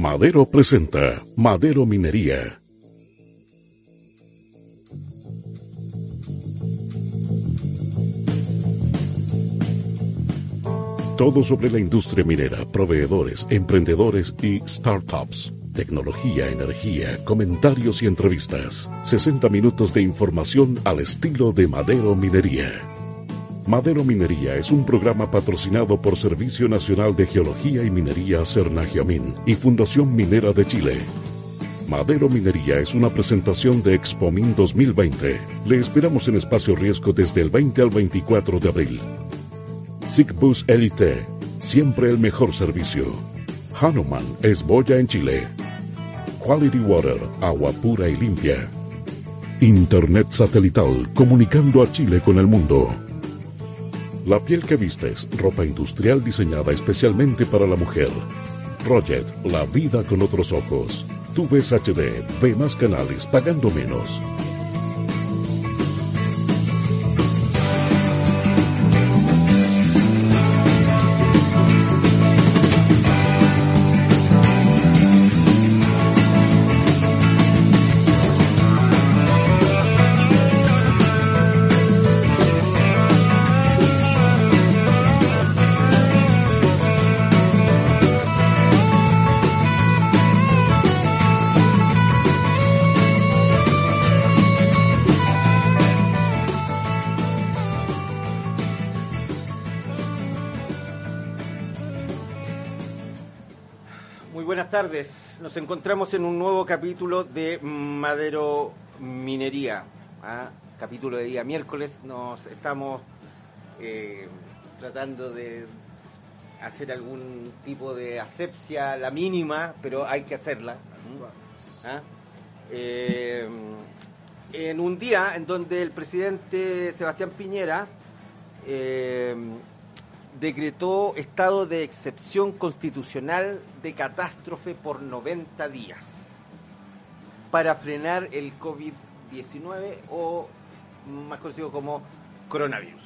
Madero presenta Madero Minería. Todo sobre la industria minera, proveedores, emprendedores y startups. Tecnología, energía, comentarios y entrevistas. 60 minutos de información al estilo de Madero Minería. Madero Minería es un programa patrocinado por Servicio Nacional de Geología y Minería Cernagiamin y Fundación Minera de Chile. Madero Minería es una presentación de Expomin 2020. Le esperamos en Espacio Riesgo desde el 20 al 24 de abril. SIGBUS Elite, siempre el mejor servicio. Hanuman es boya en Chile. Quality Water, agua pura y limpia. Internet satelital, comunicando a Chile con el mundo. La piel que vistes, ropa industrial diseñada especialmente para la mujer. Roget, la vida con otros ojos. Tú ves HD, ve más canales pagando menos. Nos encontramos en un nuevo capítulo de Madero Minería. ¿ah? Capítulo de día miércoles. Nos estamos eh, tratando de hacer algún tipo de asepsia, la mínima, pero hay que hacerla. ¿ah? Eh, en un día en donde el presidente Sebastián Piñera eh, decretó estado de excepción constitucional de catástrofe por 90 días para frenar el COVID-19 o más conocido como coronavirus.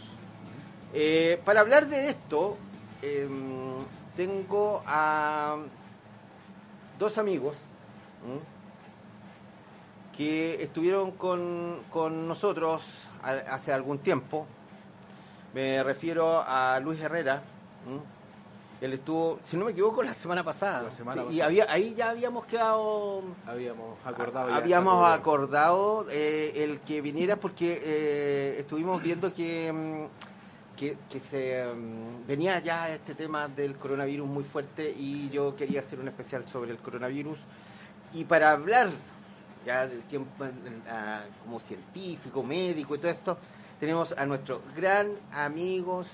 Eh, para hablar de esto, eh, tengo a dos amigos que estuvieron con, con nosotros hace algún tiempo. Me refiero a Luis Herrera. Él estuvo, si no me equivoco, la semana pasada. La semana Sí, Y pasada. había, ahí ya habíamos quedado Habíamos acordado. ya Habíamos acordado eh, el que viniera porque eh, estuvimos viendo que, mm, que, que se mm, venía ya este tema del coronavirus muy fuerte y yo quería hacer un especial sobre el coronavirus. Y para hablar ya del tiempo en- a- como científico, médico y todo esto, tenemos a nuestro gran amigos.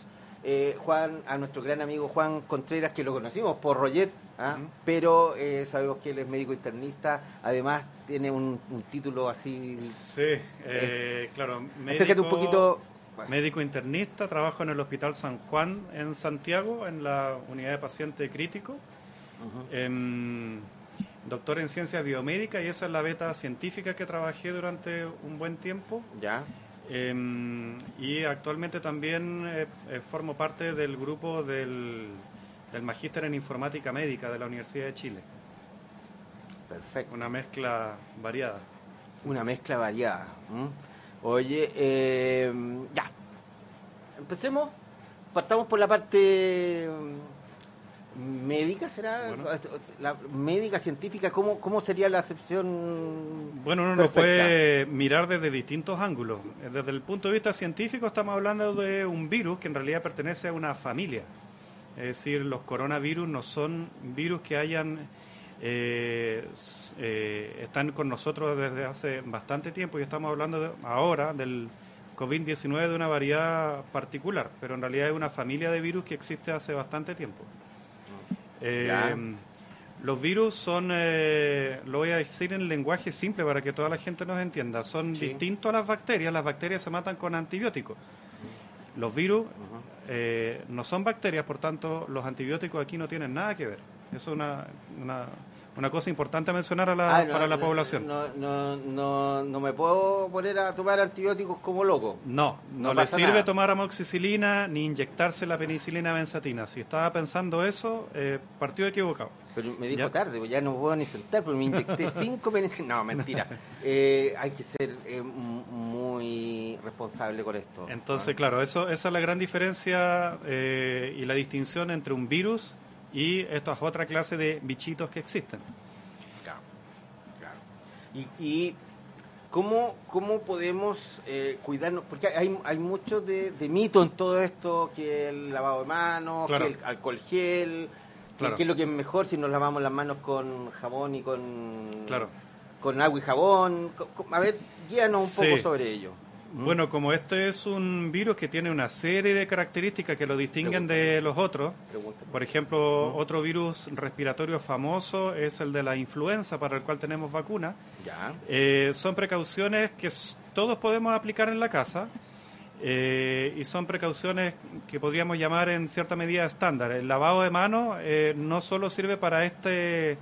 eh, Juan, a nuestro gran amigo Juan Contreras, que lo conocimos por Roget, ¿ah? Pero eh, sabemos que él es médico internista, además tiene un, un título así. Sí, eh, claro. Médico, Acércate un poquito. Médico internista, trabajo en el Hospital San Juan en Santiago, en la unidad de paciente crítico. Em, doctor en ciencias biomédicas y esa es la beta científica que trabajé durante un buen tiempo. Ya, Em, y actualmente también eh, eh, formo parte del grupo del, del Magíster en Informática Médica de la Universidad de Chile. perfecto. Una mezcla variada. Una mezcla variada. Oye, eh, ya. Empecemos. Partamos por la parte médica, ¿será? Bueno. La médica, científica, ¿cómo, cómo sería la acepción? Bueno, uno lo perfecta? puede mirar desde distintos ángulos. Desde el punto de vista científico estamos hablando de un virus que en realidad pertenece a una familia. Es decir, los coronavirus no son virus que hayan eh, eh, están con nosotros desde hace bastante tiempo y estamos hablando de- ahora del COVID-19 de una variedad particular, pero en realidad es una familia de virus que existe hace bastante tiempo. Eh, los virus son, eh, lo voy a decir en lenguaje simple para que toda la gente nos entienda, son Sí. distintos a las bacterias, las bacterias se matan con antibióticos. Los virus eh, no son bacterias, por tanto los antibióticos aquí no tienen nada que ver. Eso es una, una, una cosa importante a mencionar a la, Ah, no, para la no, población. No, no, no, no me puedo poner a tomar antibióticos como loco. No, no, le sirve nada. tomar amoxicilina ni inyectarse la penicilina benzatina. Si estaba pensando eso, eh, partió equivocado. Pero me dijo Ya. tarde, pues ya no puedo ni sentar, pero me inyecté cinco penicilinas. No, mentira. Eh, hay que ser eh, muy responsable con esto. Entonces, claro, eso, esa es la gran diferencia eh, y la distinción entre un virus y estas otra clase de bichitos que existen. Claro, claro. Y, y ¿cómo, cómo podemos eh, cuidarnos? Porque hay, hay mucho de, de mito en todo esto, que el lavado de manos, Claro. que el alcohol gel, que- Claro. que es lo que es mejor si nos lavamos las manos con jabón y con, Claro. con agua y jabón. A ver, guíanos un Sí. poco sobre ello. Bueno, como este es un virus que tiene una serie de características que lo distinguen de los otros, Pregúntame. por ejemplo, otro virus respiratorio famoso es el de la influenza, para el cual tenemos vacuna. Ya. Eh, son precauciones que todos podemos aplicar en la casa eh, y son precauciones que podríamos llamar en cierta medida estándar. El lavado de manos eh, no solo sirve para este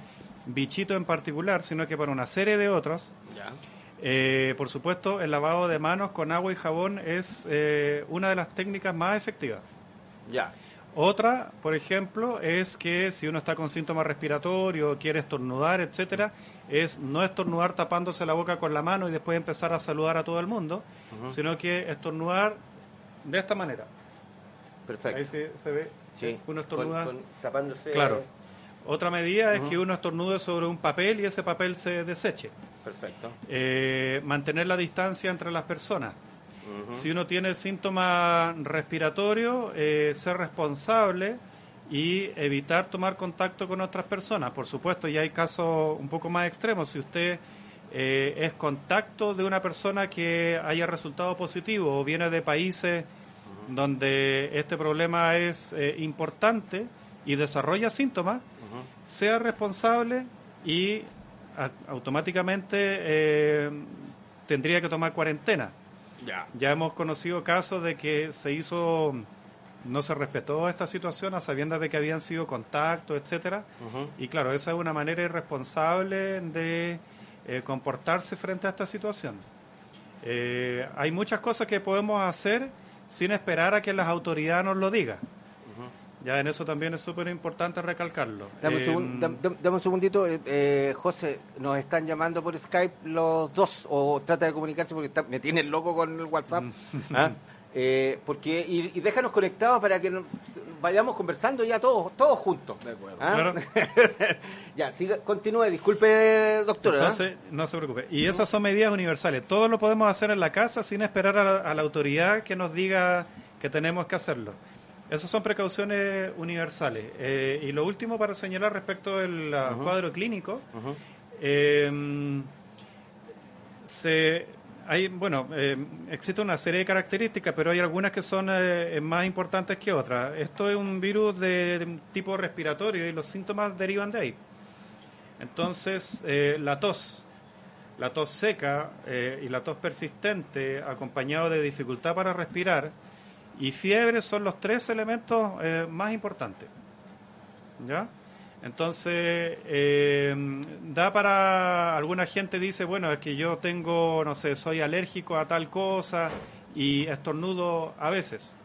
bichito en particular, sino que para una serie de otros. Ya. Eh, por supuesto, el lavado de manos con agua y jabón es eh, una de las técnicas más efectivas. Ya. Otra, por ejemplo, es que si uno está con síntomas respiratorios, quiere estornudar, etcétera, es no estornudar tapándose la boca con la mano y después empezar a saludar a todo el mundo, sino que estornudar de esta manera. Perfecto. Ahí se, se ve. Sí. Uno estornuda. Con- con- tapándose. Claro. Otra medida es que uno estornude sobre un papel y ese papel se deseche. Perfecto. Eh, mantener la distancia entre las personas. Si uno tiene síntomas respiratorios, eh, ser responsable y evitar tomar contacto con otras personas. Por supuesto, ya hay casos un poco más extremos. Si usted eh, es contacto de una persona que haya resultado positivo o viene de países donde este problema es eh, importante y desarrolla síntomas, sea responsable y automáticamente eh, tendría que tomar cuarentena. Ya. Ya hemos conocido casos de que se hizo, no se respetó esta situación a sabiendas de que habían sido contactos, etcétera. Y claro, esa es una manera irresponsable de eh, comportarse frente a esta situación. Eh, hay muchas cosas que podemos hacer sin esperar a que las autoridades nos lo digan. Ya en eso también es súper importante recalcarlo. Dame un, Eh, segun- dame un segundito, eh, eh, José, nos están llamando por Skype los dos, o trata de comunicarse porque está- me tienen loco con el WhatsApp. ¿ah? Eh, porque y, y déjanos conectados para que nos- vayamos conversando ya todos todos juntos. De acuerdo. ¿ah? Claro. ya, siga, continúe, disculpe, doctora. ¿ah? Entonces, no se preocupe. Y esas son medidas universales. Todo lo podemos hacer en la casa sin esperar a la, a la autoridad que nos diga que tenemos que hacerlo. Esas son precauciones universales. Eh, y lo último para señalar respecto del ah, cuadro clínico, eh, se, hay, bueno, eh, existe una serie de características, pero hay algunas que son eh, más importantes que otras. Esto es un virus de, de tipo respiratorio y los síntomas derivan de ahí. Entonces, la tos, la tos seca y la tos persistente, acompañado de dificultad para respirar y fiebre, son los tres elementos eh, más importantes. ¿Ya? Entonces, eh, da para. Alguna gente dice, bueno, es que yo tengo, no sé, soy alérgico a tal cosa y estornudo a veces.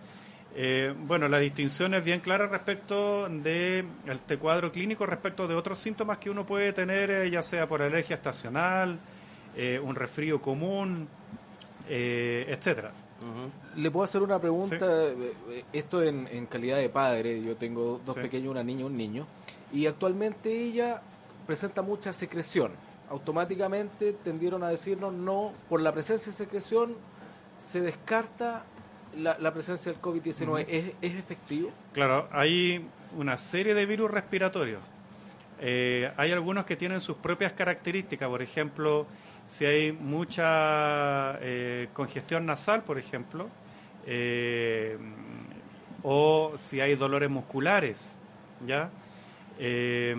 Eh, bueno, la distinción es bien clara respecto de este cuadro clínico, respecto de otros síntomas que uno puede tener, eh, ya sea por alergia estacional, un resfrío común, Le puedo hacer una pregunta, eh, eh, esto en, en calidad de padre, yo tengo dos Sí. pequeños, una niña y un niño, y actualmente ella presenta mucha secreción. Automáticamente tendieron a decirnos no, por la presencia de secreción se descarta la, la presencia del COVID-19. ¿Es, ¿Es efectivo? Claro, hay una serie de virus respiratorios. Eh, hay algunos que tienen sus propias características, por ejemplo, si hay mucha eh, congestión nasal, por ejemplo, eh, o si hay dolores musculares, ¿ya? Eh,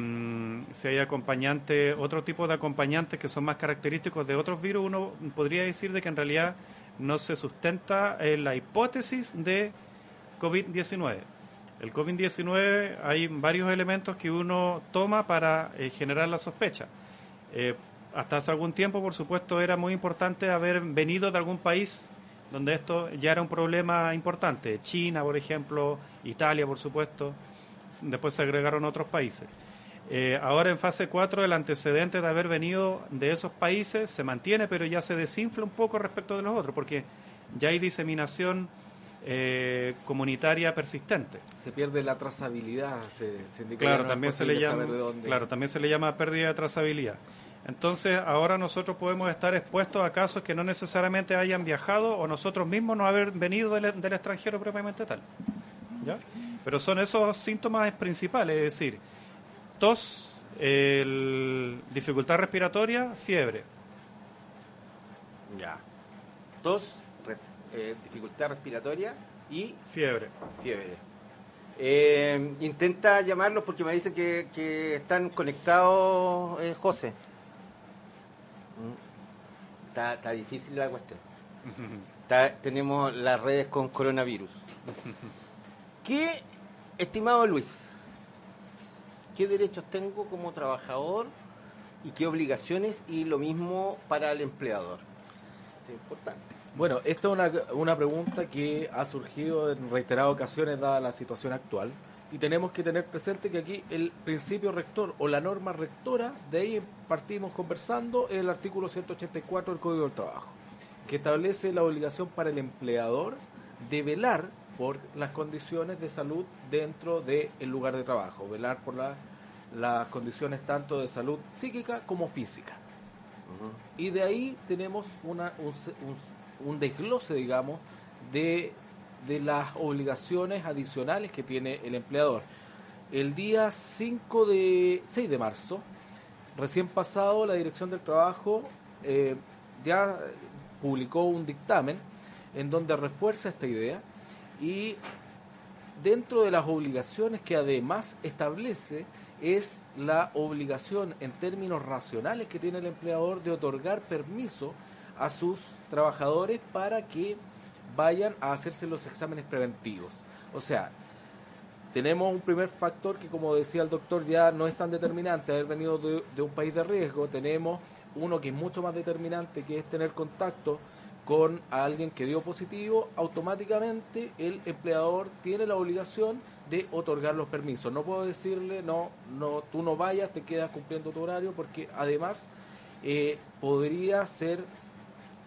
si hay acompañantes, otro tipo de acompañantes que son más característicos de otros virus, uno podría decir de que en realidad no se sustenta en la hipótesis de COVID-19. El COVID-19 hay varios elementos que uno toma para generar la sospecha. Hasta hace algún tiempo, por supuesto, era muy importante haber venido de algún país donde esto ya era un problema importante. China, por ejemplo, Italia, por supuesto. Después se agregaron otros países. Eh, ahora en fase 4 el antecedente de haber venido de esos países se mantiene, pero ya se desinfla un poco respecto de los otros, porque ya hay diseminación eh, comunitaria persistente. Se pierde la trazabilidad, se, claro, también se le llama, claro, también se le llama pérdida de trazabilidad. Entonces, ahora nosotros podemos estar expuestos a casos que no necesariamente hayan viajado o nosotros mismos no haber venido del, del extranjero propiamente tal. ¿Ya? Pero son esos síntomas principales, es decir, tos, dificultad respiratoria, fiebre. Ya. Tos, eh, dificultad respiratoria y fiebre. Fiebre. Eh, intenta llamarlos porque me dicen que, están conectados, eh, José. Mm. Está, está, difícil la cuestión. tenemos las redes con coronavirus. ¿Qué, estimado Luis, qué derechos tengo como trabajador y qué obligaciones y lo mismo para el empleador? Es importante. Bueno, esta es una, una pregunta que ha surgido en reiteradas ocasiones dada la situación actual y tenemos que tener presente que aquí el principio rector o la norma rectora, de ahí partimos conversando, es el artículo 184 del Código del Trabajo, que establece la obligación para el empleador de velar por las condiciones de salud dentro del lugar de trabajo, velar por las condiciones tanto de salud psíquica como física. Y de ahí tenemos una, un, desglose, digamos, de, de las obligaciones adicionales que tiene el empleador. El día 5 de 6 de marzo, recién pasado, la Dirección del Trabajo eh, ya publicó un dictamen en donde refuerza esta idea y dentro de las obligaciones que además establece es la obligación en términos racionales que tiene el empleador de otorgar permiso a sus trabajadores para que vayan a hacerse los exámenes preventivos. O sea, tenemos un primer factor que, como decía el doctor, ya no es tan determinante, haber venido de, un país de riesgo. Tenemos uno que es mucho más determinante, que es tener contacto con alguien que dio positivo, automáticamente el empleador tiene la obligación de otorgar los permisos. No puedo decirle, no, no, tú no vayas, te quedas cumpliendo tu horario, porque además eh, podría ser,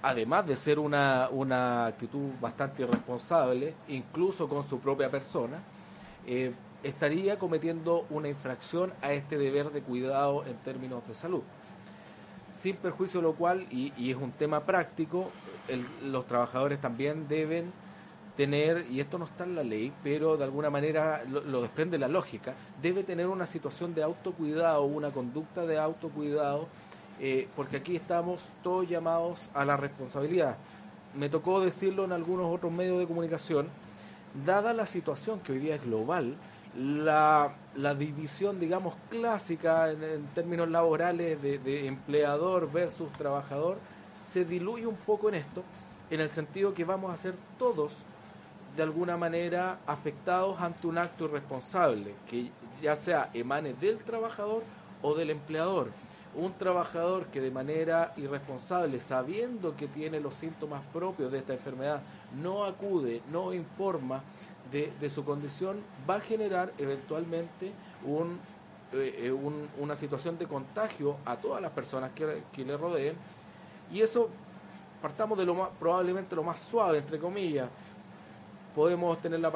además de ser una, una actitud bastante irresponsable, incluso con su propia persona, eh, estaría cometiendo una infracción a este deber de cuidado en términos de salud. Sin perjuicio de lo cual, y, y es un tema práctico, los trabajadores también deben tener, y esto no está en la ley, pero de alguna manera lo, desprende la lógica, debe tener una situación de autocuidado, una conducta de autocuidado, eh, porque aquí estamos todos llamados a la responsabilidad. Me tocó decirlo en algunos otros medios de comunicación, dada la situación que hoy día es global, la, división, digamos, clásica en, términos laborales de empleador versus trabajador, se diluye un poco en esto, en el sentido que vamos a ser todos de alguna manera afectados ante un acto irresponsable, que ya sea emane del trabajador o del empleador. Un trabajador que de manera irresponsable, sabiendo que tiene los síntomas propios de esta enfermedad, no acude, no informa de, su condición, va a generar eventualmente un, eh, eh, una situación de contagio a todas las personas que, le rodeen y eso, partamos de lo más, probablemente lo más suave, entre comillas, podemos tener la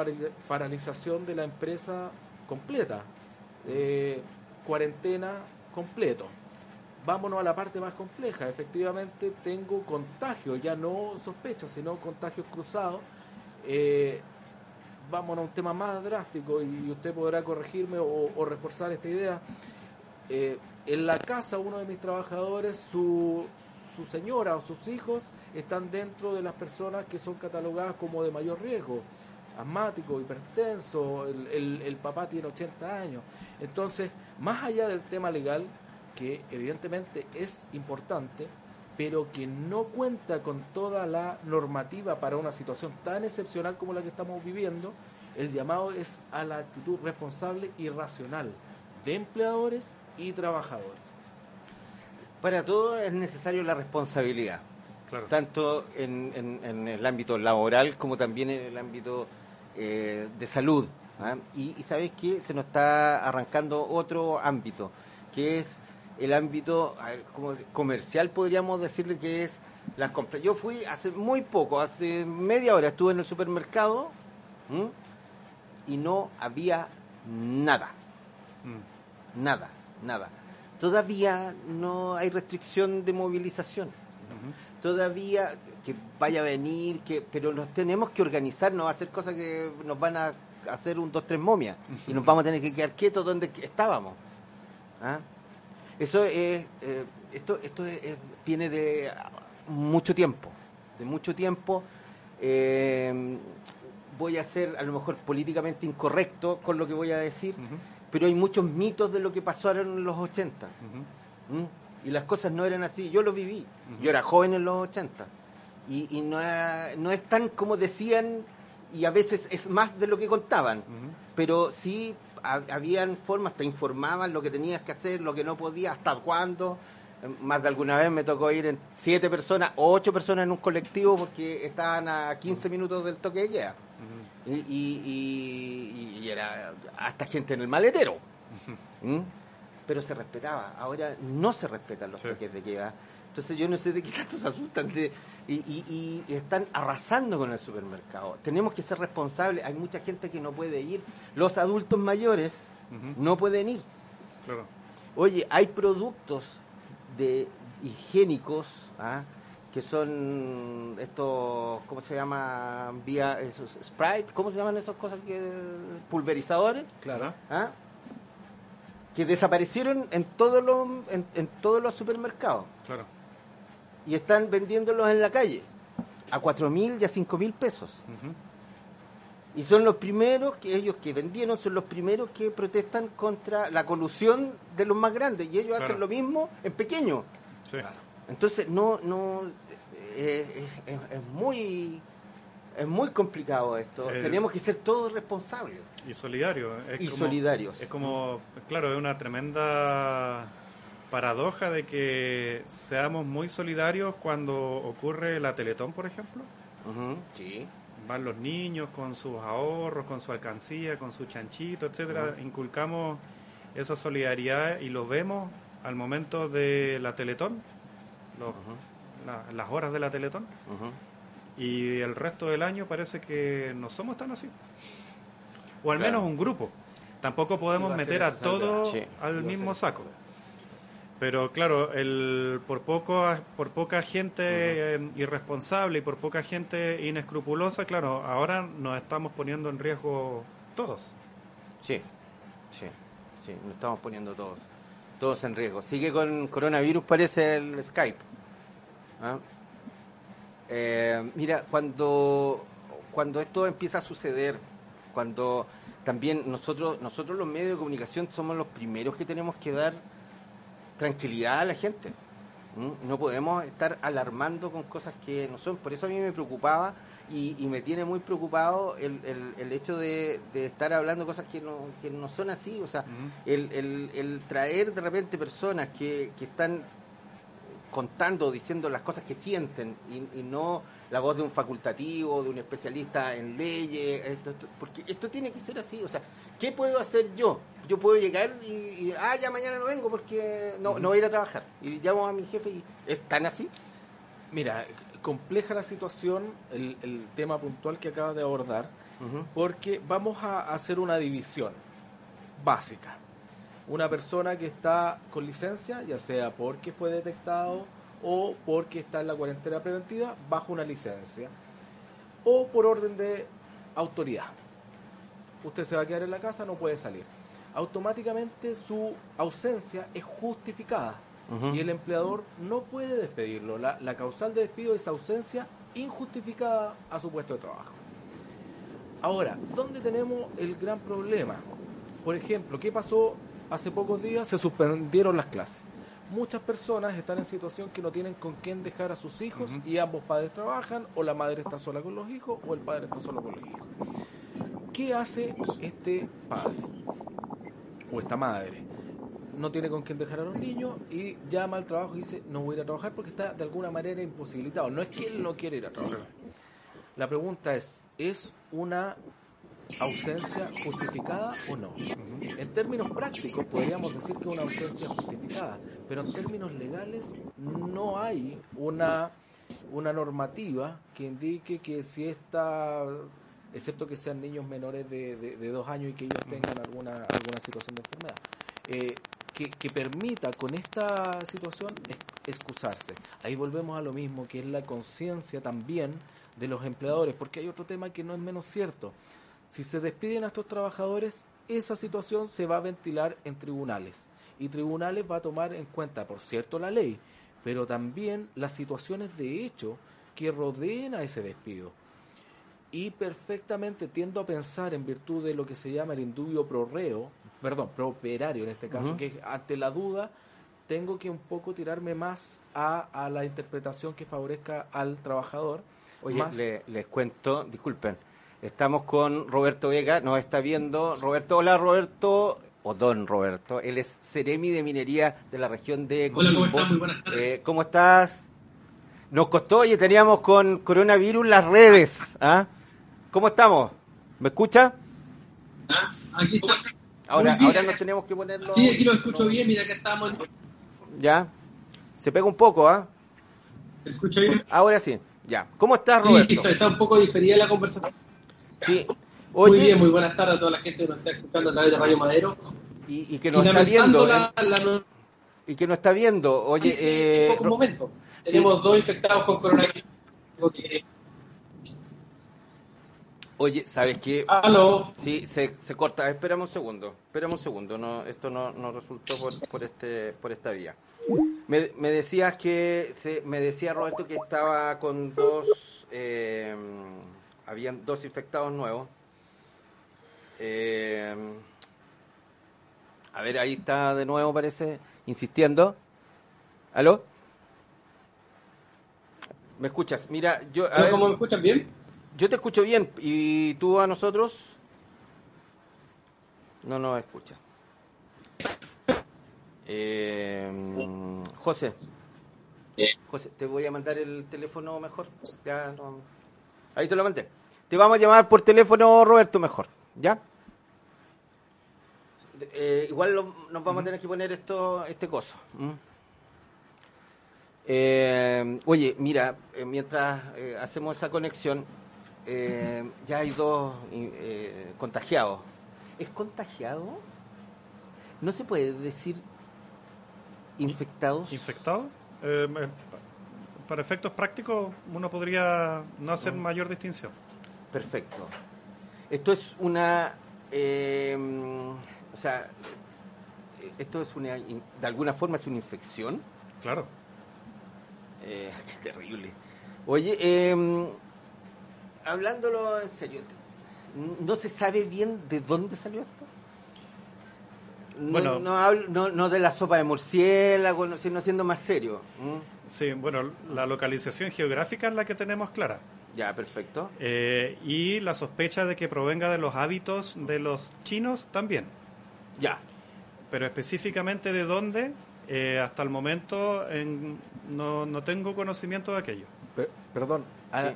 paralización de la empresa completa, cuarentena completo. Vámonos a la parte más compleja. Efectivamente, tengo contagio, ya no sospecha, sino contagios cruzados. Eh, vámonos a un tema más drástico y usted podrá corregirme o, reforzar esta idea. Eh, en la casa, uno de mis trabajadores, su, su señora o sus hijos están dentro de las personas que son catalogadas como de mayor riesgo, asmático, hipertenso, el, el, papá tiene 80 años. Entonces, más allá del tema legal, que evidentemente es importante, pero que no cuenta con toda la normativa para una situación tan excepcional como la que estamos viviendo, El llamado es a la actitud responsable y racional de empleadores y trabajadores. Para todo es necesario la responsabilidad, Claro. tanto en, en- en el ámbito laboral como también en el ámbito eh, de salud. ¿ah? Y, y sabes que se nos está arrancando otro ámbito, que es el ámbito como comercial, podríamos decirle que es las compras. Yo fui hace muy poco, hace media hora, estuve en el supermercado ¿m? y no había nada. Mm. Nada, nada. Todavía no hay restricción de movilización. Todavía que vaya a venir, que pero nos tenemos que organizar, no va a hacer cosas que nos van a hacer un dos tres momias y nos vamos a tener que quedar quietos donde estábamos. ¿Ah? Eso es, eh, esto, esto es- es- viene de mucho tiempo, de mucho tiempo. Eh, voy a ser a lo mejor políticamente incorrecto con lo que voy a decir, pero hay muchos mitos de lo que pasaron en los 80. Ujú. ¿m? Y las cosas no eran así. Yo lo viví. Yo era joven en los 80. Y, y no, es- no es tan como decían, y a veces es más de lo que contaban. Pero sí habían formas, te informaban lo que tenías que hacer, lo que no podías, hasta cuándo. Eh, Más de alguna vez me tocó ir en siete personas o ocho personas en un colectivo porque estaban a 15 minutos del toque de queda. Y, y- y- y era hasta gente en el maletero. ¿Mm? Pero se respetaba. Ahora no se respetan los Sí. toques de queda. Entonces yo no sé de qué tanto se asustan de, y, y- y están arrasando con el supermercado. Tenemos que ser responsables. Hay mucha gente que no puede ir. Los adultos mayores no pueden ir. Claro. Oye, hay productos de higiénicos ¿ah? que son estos, ¿cómo se llama? Vía esos Sprite, ¿cómo se llaman esas cosas que pulverizadores? Claro. ¿ah? Que desaparecieron en todos los en, en todos los supermercados Claro. Y están vendiéndolos en la calle a cuatro mil y a cinco mil pesos. Y son los primeros que ellos que vendieron, son los primeros que protestan contra la colusión de los más grandes. Y ellos Claro. hacen lo mismo en pequeño. Sí. Entonces, no, no, eh, es, es- es muy, es muy complicado esto. Eh, Tenemos que ser todos responsables. Y solidario. Es Y como- solidarios. Es como, claro, es una tremenda paradoja de que seamos muy solidarios cuando ocurre la Teletón, por ejemplo. Sí. Van los niños con sus ahorros, con su alcancía, con su chanchito, etcétera. Inculcamos esa solidaridad y lo vemos al momento de la Teletón, los- la- las horas de la Teletón. Y el resto del año parece que no somos tan así. O al Claro. menos un grupo. Tampoco podemos meter a esa salvedad, todo sí. al mismo saco. Pero claro, el, por, poco, por poca gente eh, irresponsable y por poca gente inescrupulosa, claro, ahora nos estamos poniendo en riesgo todos. Sí, sí, sí, nos estamos poniendo todos, todos en riesgo. Sigue con coronavirus, parece el Skype. ¿Ah? Eh, mira, cuando, cuando esto empieza a suceder, cuando también nosotros, nosotros los medios de comunicación somos los primeros que tenemos que dar tranquilidad a la gente. No podemos estar alarmando con cosas que no son. Por eso a mí me preocupaba y, y me tiene muy preocupado el, el, el hecho de, de estar hablando cosas que no, que no son así. O sea, el, el traer de repente personas que, que están contando, diciendo las cosas que sienten y, y no la voz de un facultativo, de un especialista en leyes, esto- esto- porque esto tiene que ser así, o sea, ¿qué puedo hacer yo? Yo puedo llegar y, y, ah, ya mañana no vengo porque no, no voy a ir a trabajar y llamo a mi jefe y es tan así. Mira, compleja la situación, el, el tema puntual que acabas de abordar, porque vamos a hacer una división básica. Una persona que está con licencia, ya sea porque fue detectado o porque está en la cuarentena preventiva, bajo una licencia, o por orden de autoridad. Usted se va a quedar en la casa, no puede salir. Automáticamente su ausencia es justificada y el empleador no puede despedirlo. La, la causal de despido es ausencia injustificada a su puesto de trabajo. Ahora, ¿dónde tenemos el gran problema? Por ejemplo, ¿qué pasó hace pocos días? Se suspendieron las clases. Muchas personas están en situación que no tienen con quién dejar a sus hijos y ambos padres trabajan o la madre está sola con los hijos o el padre está solo con los hijos. ¿Qué hace este padre o esta madre? No tiene con quién dejar a los niños y llama al trabajo y dice, no voy a ir a trabajar porque está de alguna manera imposibilitado. No es que él no quiere ir a trabajar. La pregunta es, ¿es una ausencia justificada o no? En términos prácticos podríamos decir que es una ausencia justificada, pero en términos legales no hay una, una normativa que indique que si esta excepto que sean niños menores de, de, dos años y que ellos tengan alguna, alguna situación de enfermedad, eh, que, que, permita con esta situación excusarse. Ahí volvemos a lo mismo, que es la conciencia también de los empleadores, porque hay otro tema que no es menos cierto. Si se despiden a estos trabajadores, esa situación se va a ventilar en tribunales y tribunales va a tomar en cuenta, por cierto, la ley, pero también las situaciones de hecho que rodeen a ese despido y perfectamente tiendo a pensar en virtud de lo que se llama el indubio pro reo, perdón, pro operario en este caso, que ante la duda tengo que un poco tirarme más a, a la interpretación que favorezca al trabajador. Oye, les cuento, disculpen, estamos con Roberto Vega, nos está viendo. Roberto, hola Roberto, o don Roberto, él es Ceremi de Minería de la región de Hola, ¿cómo estás? Muy buenas tardes. Eh, ¿Cómo estás? Nos costó, oye, teníamos con coronavirus las redes, ¿ah? ¿Cómo estamos? ¿Me escucha? Ah, aquí está. Ahora, ahora nos tenemos que ponerlo. Sí, aquí lo escucho bien, mira que estamos. Ya. Se pega un poco, ¿ah? ¿Se escucha bien? Ahora sí. Ya. ¿Cómo estás, Roberto? Sí, está, un poco diferida la conversación. Sí. muy bien, muy buenas tardes a toda la gente que nos está escuchando a través de Radio Madero. Y, que nos está viendo. ¿eh? Y que nos está viendo. Oye, eh... un momento. Tenemos dos infectados con coronavirus. Oye, ¿sabes qué? ¿Aló? Sí, se, se corta. Esperamos un segundo. Esperamos un segundo. No, esto no, no resultó por, por, este, por esta vía. Me, me decías que, se, me decía Roberto que estaba con dos, eh, habían dos infectados nuevos. Eh, a ver, ahí está de nuevo, parece, insistiendo. ¿Aló? ¿Me escuchas? Mira, yo... ¿Cómo me escuchas bien? Yo te escucho bien. ¿Y tú a nosotros? No nos escucha. Eh, José. José, te voy a mandar el teléfono mejor. Ya Ahí te lo mandé. Te vamos a llamar por teléfono, Roberto, mejor. ¿Ya? Eh, igual nos vamos a tener que poner esto, este coso. Eh, oye, mira, eh, mientras hacemos esa conexión, eh, ya hay dos contagiados. ¿Es contagiado? ¿No se puede decir infectados? ¿Infectados? Eh, para efectos prácticos uno podría no hacer mm. mayor distinción. Perfecto. Esto es una... o sea, esto es una... De alguna forma es una infección. Claro. qué terrible. Oye, eh, hablándolo en serio, ¿no se sabe bien de dónde salió esto? No, bueno, no, no, de la sopa de murciélago, sino siendo más serio. Sí, bueno, la localización geográfica es la que tenemos clara. Ya, perfecto. Eh, y la sospecha de que provenga de los hábitos de los chinos también. Ya. Pero específicamente de dónde, eh, hasta el momento no, no tengo conocimiento de aquello. perdón, eh,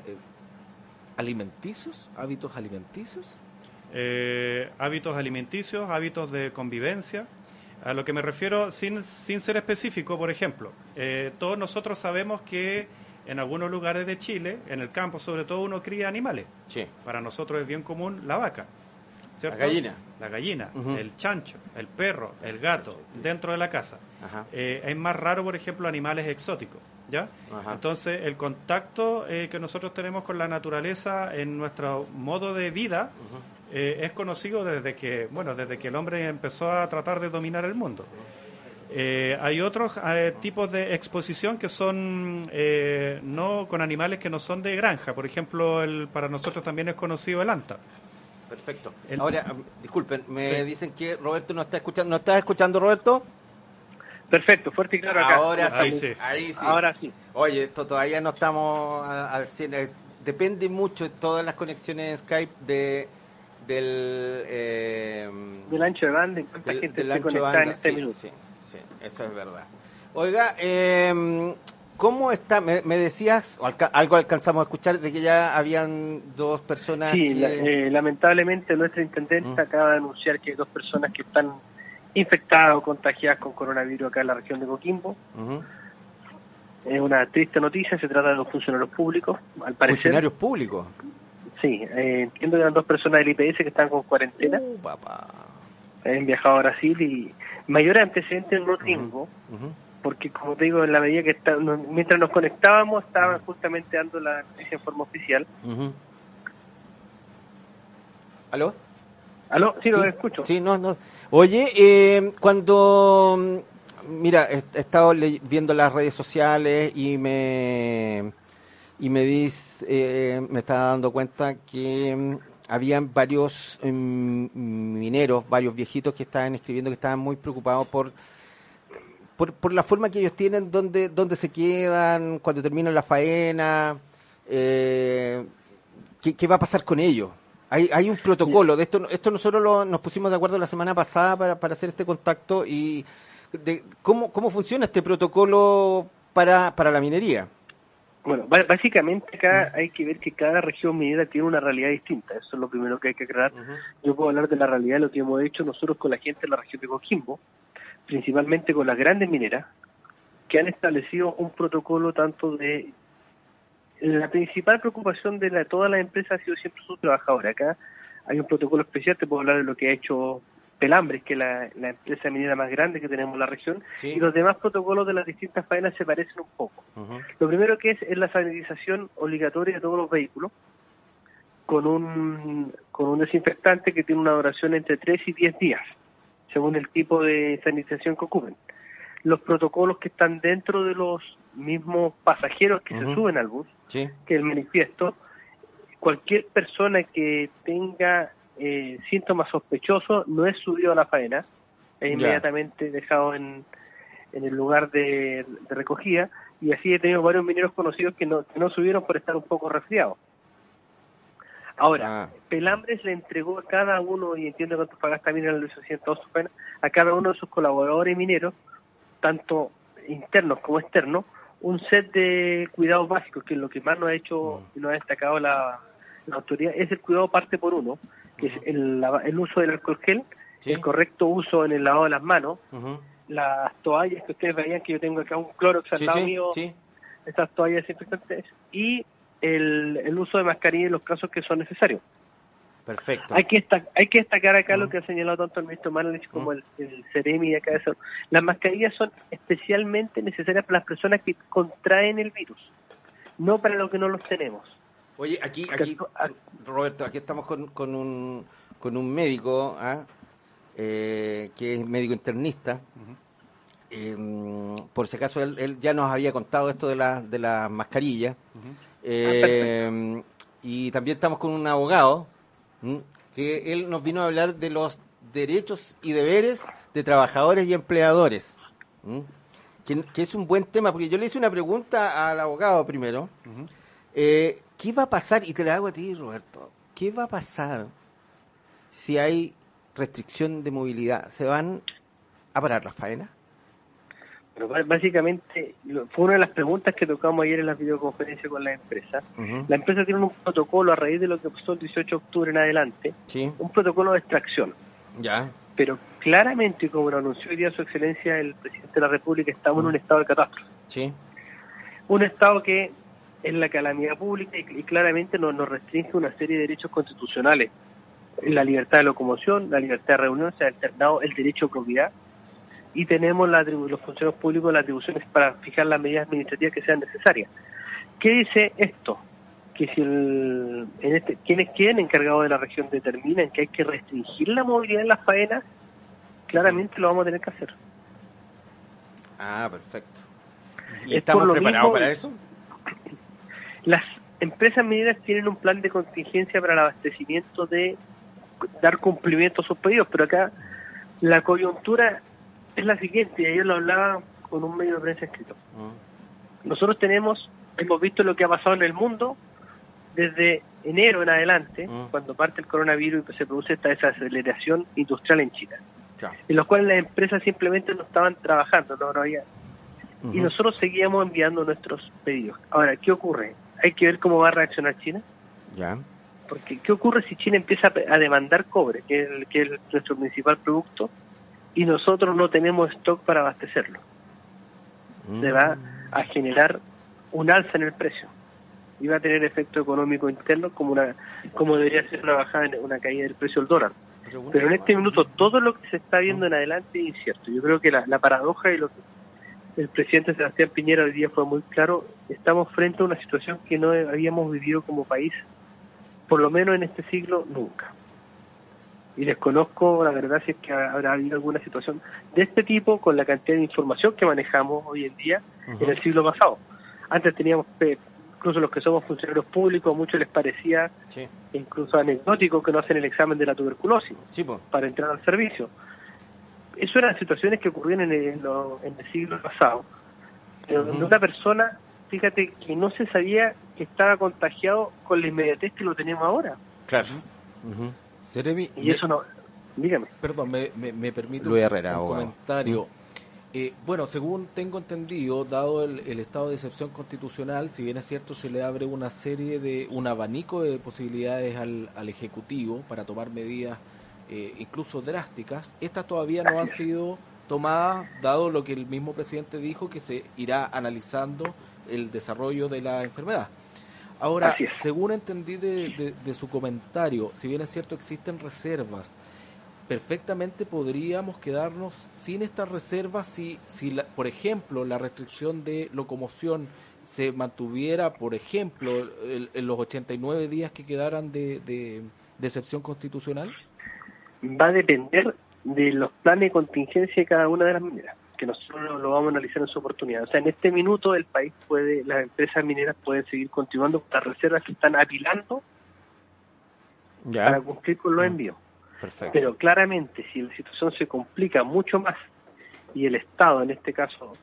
alimenticios, hábitos alimenticios? Eh, hábitos alimenticios, hábitos de convivencia. A lo que me refiero, sin, sin ser específico, por ejemplo, eh, todos nosotros sabemos que en algunos lugares de Chile, en el campo sobre todo, uno cría animales. Sí. Para nosotros es bien común la vaca. La gallina. La gallina, el chancho, el perro, el gato, dentro de la casa. Eh, es más raro, por ejemplo, animales exóticos. ¿ya? Entonces, el contacto eh, que nosotros tenemos con la naturaleza en nuestro modo de vida eh, es conocido desde que, bueno, desde que el hombre empezó a tratar de dominar el mundo. hay otros tipos de exposición que son no con animales que no son de granja. Por ejemplo, el, para nosotros también es conocido el anta. Perfecto. Ahora, disculpen, me dicen que Roberto no está escuchando. ¿No estás escuchando, Roberto? Perfecto, fuerte y claro acá. Ahora sí, ahí sí. Ahora sí. Oye, esto todavía no estamos al 100. Eh, depende mucho de todas las conexiones Skype de, del, eh, del ancho de banda, en cuánta del, gente del en este Sí, minuto. sí, sí, eso es verdad. Oiga, eh, ¿cómo está? Me, me decías, o alca- algo alcanzamos a escuchar, de que ya habían dos personas Sí, que... la- eh, lamentablemente nuestra intendente Mm. acaba de anunciar que hay dos personas que están infectadas o contagiadas con coronavirus acá en la región de Coquimbo. Es una triste noticia, se trata de dos funcionarios públicos, al parecer. Funcionarios públicos. Sí, eh, entiendo que eran dos personas del IPS que están con cuarentena, Uh, papá. han viajado a Brasil y mayores antecedentes no tengo, porque como te digo, en la medida que está, no- mientras nos conectábamos estaban justamente dando la noticia en forma oficial. ¿Aló? ¿Aló? Sí, lo Sí, escucho. Sí, no, no. Oye, eh, cuando. mm, Mira, he, he estado viendo las redes sociales y me. Y me dice, eh, me estaba dando cuenta que mm, habían varios mm, mineros, varios viejitos que estaban escribiendo que estaban muy preocupados por, por, la forma que ellos tienen, donde, donde se quedan, cuando terminan la faena, eh, ¿qué, qué va a pasar con ellos? Hay, hay un protocolo, de esto, esto nosotros lo- nos pusimos de acuerdo la semana pasada para, para hacer este contacto y de cómo, cómo funciona este protocolo para, para la minería. Bueno, básicamente acá hay que ver que cada región minera tiene una realidad distinta. Eso es lo primero que hay que aclarar. Yo puedo hablar de la realidad de lo que hemos hecho nosotros con la gente de la región de Coquimbo, principalmente con las grandes mineras, que han establecido un protocolo tanto de... La principal preocupación de la, todas las empresas ha sido siempre sus trabajadores. Acá hay un protocolo especial, te puedo hablar de lo que ha hecho Pelambres, que es la, la empresa minera más grande que tenemos en la región, Sí. y los demás protocolos de las distintas faenas se parecen un poco. Lo primero que es es la sanitización obligatoria de todos los vehículos con un, con un desinfectante que tiene una duración entre 3 y 10 días, según el tipo de sanitización que ocupen. Los protocolos que están dentro de los mismos pasajeros que se suben al bus, Sí. que el manifiesto, cualquier persona que tenga eh, síntomas sospechosos no es subido a la faena, es inmediatamente dejado en, en el lugar de, de recogida y así he tenido varios mineros conocidos que no, que no subieron por estar un poco resfriados. Ahora, Ah. Pelambres le entregó a cada uno, y entiendo que pagas también en el 800 su faena, a cada uno de sus colaboradores mineros, tanto internos como externos, un set de cuidados básicos, que es lo que más nos ha hecho y nos ha destacado la, la autoridad, es el cuidado parte por uno, que es el, el uso del alcohol gel, Sí. el correcto uso en el lavado de las manos, las toallas que ustedes veían que yo tengo acá un clorox al Sí, lado sí, mío, sí. esas toallas desinfectantes, y el, el uso de mascarilla en los casos que son necesarios. Perfecto. Hay que, hay que destacar acá lo que ha señalado tanto el ministro Manelich como el, el Ceremi de acá de Salud. Las mascarillas son especialmente necesarias para las personas que contraen el virus, no para los que no los tenemos. Oye, aquí, aquí, Roberto, aquí estamos con, con un, con un médico, ¿ah? Eh, que es médico internista. Eh, por si acaso, él, él ya nos había contado esto de la, de las mascarillas. Eh, y también estamos con un abogado, ¿m? que él nos vino a hablar de los derechos y deberes de trabajadores y empleadores. ¿m? Que, que es un buen tema, porque yo le hice una pregunta al abogado primero. Eh, ¿Qué va a pasar? Y te la hago a ti, Roberto. ¿Qué va a pasar si hay restricción de movilidad? ¿Se van a parar las faenas? Pero básicamente fue una de las preguntas que tocamos ayer en la videoconferencia con la empresa. Ujú. La empresa tiene un protocolo a raíz de lo que pasó el 18 de octubre en adelante, Sí, un protocolo de extracción. ya. Pero claramente, como lo anunció hoy día su excelencia el presidente de la República, estamos en un estado de catástrofe. Sí. Un estado que es la calamidad pública y, y claramente nos, nos restringe una serie de derechos constitucionales. La libertad de locomoción, la libertad de reunión, se ha alternado el derecho a propiedad y tenemos la los funcionarios públicos las atribuciones para fijar las medidas administrativas que sean necesarias. ¿Qué dice esto? Que si el, en este, quienes queden encargados de la región determinan que hay que restringir la movilidad en las faenas, claramente lo vamos a tener que hacer. Ah, perfecto. ¿Y Es estamos preparados mismo- para eso? Las empresas mineras tienen un plan de contingencia para el abastecimiento de dar cumplimiento a sus pedidos, pero acá la coyuntura es la siguiente, y ayer lo hablaba con un medio de prensa escrito. Mm. Nosotros tenemos, hemos visto lo que ha pasado en el mundo desde enero en adelante, Mm. cuando parte el coronavirus y se produce esta desaceleración industrial en China, Claro. en los cuales las empresas simplemente no estaban trabajando, no, no había. Y nosotros seguíamos enviando nuestros pedidos. Ahora, ¿qué ocurre? Hay que ver cómo va a reaccionar China. Ya. Porque, ¿qué ocurre si China empieza a demandar cobre, que es, el- que es nuestro principal producto, y nosotros no tenemos stock para abastecerlo? Se va a generar un alza en el precio y va a tener efecto económico interno como una como debería ser una bajada, en una caída del precio del dólar. Pero en este minuto todo lo que se está viendo en adelante es incierto. Yo creo que la, la paradoja y lo que el presidente Sebastián Piñera hoy día fue muy claro, estamos frente a una situación que no habíamos vivido como país, por lo menos en este siglo, nunca. Y desconozco, la verdad, si es que habrá habido alguna situación de este tipo con la cantidad de información que manejamos hoy en día en el siglo pasado. Antes teníamos, incluso los que somos funcionarios públicos, a muchos les parecía Sí. incluso anecdótico que no hacen el examen de la tuberculosis Sí, para entrar al servicio. Eso eran situaciones que ocurrían en el, en lo- en el siglo pasado. Pero donde una persona, fíjate, que no se sabía que estaba contagiado con la inmediatez que lo tenemos ahora. Claro. Seremi, Y me- eso no... Dígame. Perdón, me, me, me permite Luis un, Herrera, un comentario. Eh, bueno, según tengo entendido, dado el, el estado de excepción constitucional, si bien es cierto, se le abre una serie de, un abanico de posibilidades al, al Ejecutivo para tomar medidas eh, incluso drásticas, estas todavía no han sido tomadas, dado lo que el mismo presidente dijo, que se irá analizando el desarrollo de la enfermedad. Ahora, según entendí de, de- de su comentario, si bien es cierto existen reservas, perfectamente podríamos quedarnos sin estas reservas si, si la- por ejemplo, la restricción de locomoción se mantuviera, por ejemplo, en los 89 días que quedaran de, de, de excepción constitucional. Va a depender de los planes de contingencia de cada una de las mineras, que nosotros lo, vamos a analizar en su oportunidad. O sea, en este minuto el país puede, las empresas mineras pueden seguir continuando con las reservas que están apilando para cumplir con los envíos. Perfecto. Pero claramente, si la situación se complica mucho más y el Estado, en este caso,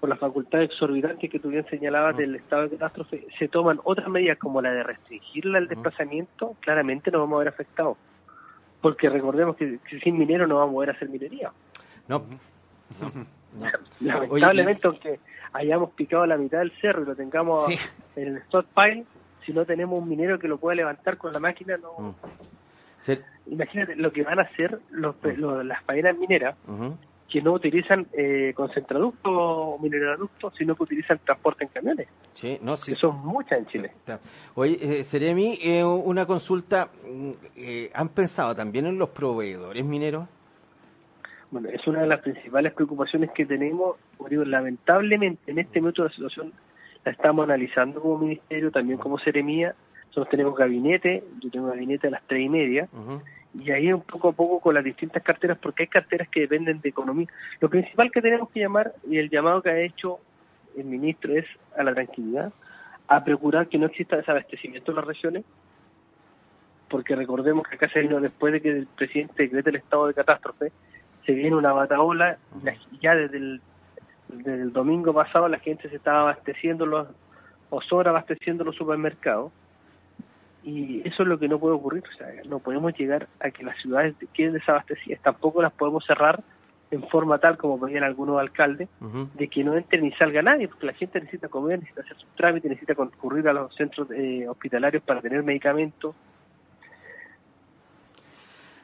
por las facultades exorbitantes que tú bien señalabas del estado de catástrofe, se toman otras medidas como la de restringirla al desplazamiento, claramente nos vamos a ver afectados. Porque recordemos que, que sin minero no vamos a poder hacer minería. No. No. no. Lamentablemente, aunque hayamos picado la mitad del cerro y lo tengamos Sí. en el stockpile, si no tenemos un minero que lo pueda levantar con la máquina, no. Mm. Ser- Imagínate lo que van a hacer los, los- las faenas mineras. Que no utilizan eh, concentraductos o mineraloductos, sino que utilizan transporte en camiones, Sí, no, sí. que son muchas en Chile. Oye, eh, Seremi, eh, una consulta. mm, eh, ¿Han pensado también en los proveedores mineros? Bueno, es una de las principales preocupaciones que tenemos. Digo, lamentablemente, en este momento la situación la estamos analizando como ministerio, también como seremía. Nosotros tenemos gabinete, yo tengo gabinete a las tres y media, Ujú. Y ahí un poco a poco con las distintas carteras, porque hay carteras que dependen de economía. Lo principal que tenemos que llamar, y el llamado que ha hecho el ministro es a la tranquilidad, a procurar que no exista desabastecimiento en las regiones, porque recordemos que acá se vino después de que el presidente decrete el estado de catástrofe, se viene una bataola, ya desde el, desde el domingo pasado la gente se estaba abasteciendo los, o sobreabasteciendo los supermercados, y eso es lo que no puede ocurrir, o sea, no podemos llegar a que las ciudades queden desabastecidas, tampoco las podemos cerrar en forma tal como pedían algunos alcaldes, de que no entre ni salga nadie, porque la gente necesita comer, necesita hacer sus trámites, necesita concurrir a los centros eh, hospitalarios para tener medicamentos.